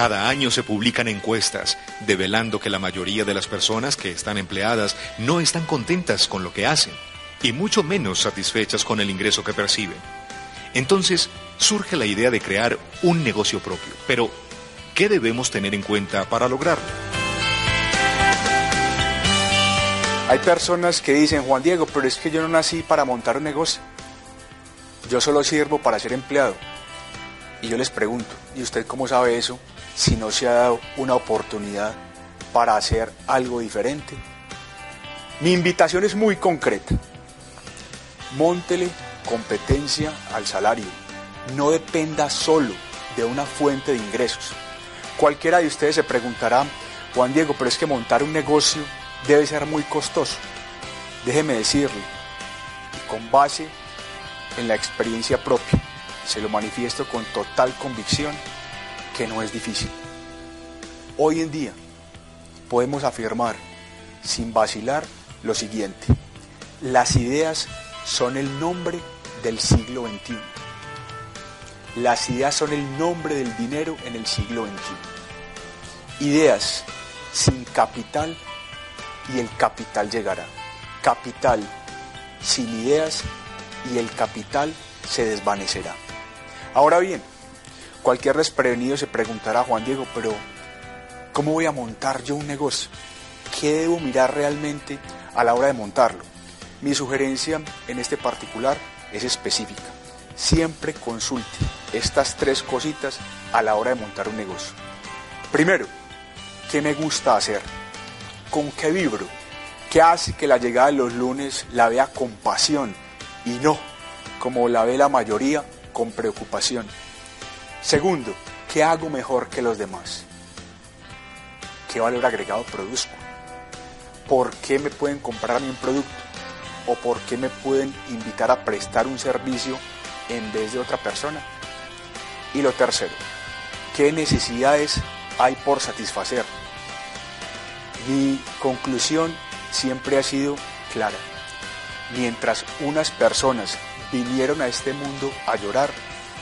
Cada año se publican encuestas develando que la mayoría de las personas que están empleadas no están contentas con lo que hacen y mucho menos satisfechas con el ingreso que perciben. Entonces surge la idea de crear un negocio propio. Pero, ¿qué debemos tener en cuenta para lograrlo? Hay personas que dicen, Juan Diego, pero es que yo no nací para montar un negocio. Yo solo sirvo para ser empleado. Y yo les pregunto, ¿y usted cómo sabe eso si no se ha dado una oportunidad para hacer algo diferente? Mi invitación es muy concreta. Móntele competencia al salario. No dependa solo de una fuente de ingresos. Cualquiera de ustedes se preguntará, Juan Diego, pero es que montar un negocio debe ser muy costoso. Déjeme decirle, con base en la experiencia propia, se lo manifiesto con total convicción que no es difícil. Hoy en día podemos afirmar sin vacilar lo siguiente. Las ideas son el nombre del siglo XXI. Las ideas son el nombre del dinero en el siglo XXI. Ideas sin capital y el capital llegará. Capital sin ideas y el capital se desvanecerá. Ahora bien, cualquier desprevenido se preguntará, Juan Diego, pero ¿cómo voy a montar yo un negocio? ¿Qué debo mirar realmente a la hora de montarlo? Mi sugerencia en este particular es específica. Siempre consulte estas tres cositas a la hora de montar un negocio. Primero, ¿qué me gusta hacer? ¿Con qué vibro? ¿Qué hace que la llegada de los lunes la vea con pasión y no como la ve la mayoría con preocupación? Segundo, ¿qué hago mejor que los demás? ¿Qué valor agregado produzco? ¿Por qué me pueden comprar mi producto? o por qué me pueden invitar a prestar un servicio en vez de otra persona. Y lo tercero, ¿qué necesidades hay por satisfacer? Mi conclusión siempre ha sido clara. Mientras unas personas vinieron a este mundo a llorar,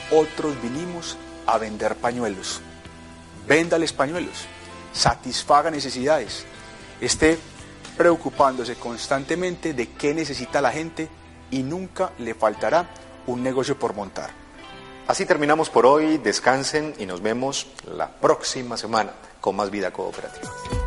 otros vinimos a vender pañuelos. Véndales pañuelos, satisfaga necesidades. Este preocupándose constantemente de qué necesita la gente y nunca le faltará un negocio por montar. Así terminamos por hoy, descansen y nos vemos la próxima semana con más vida cooperativa.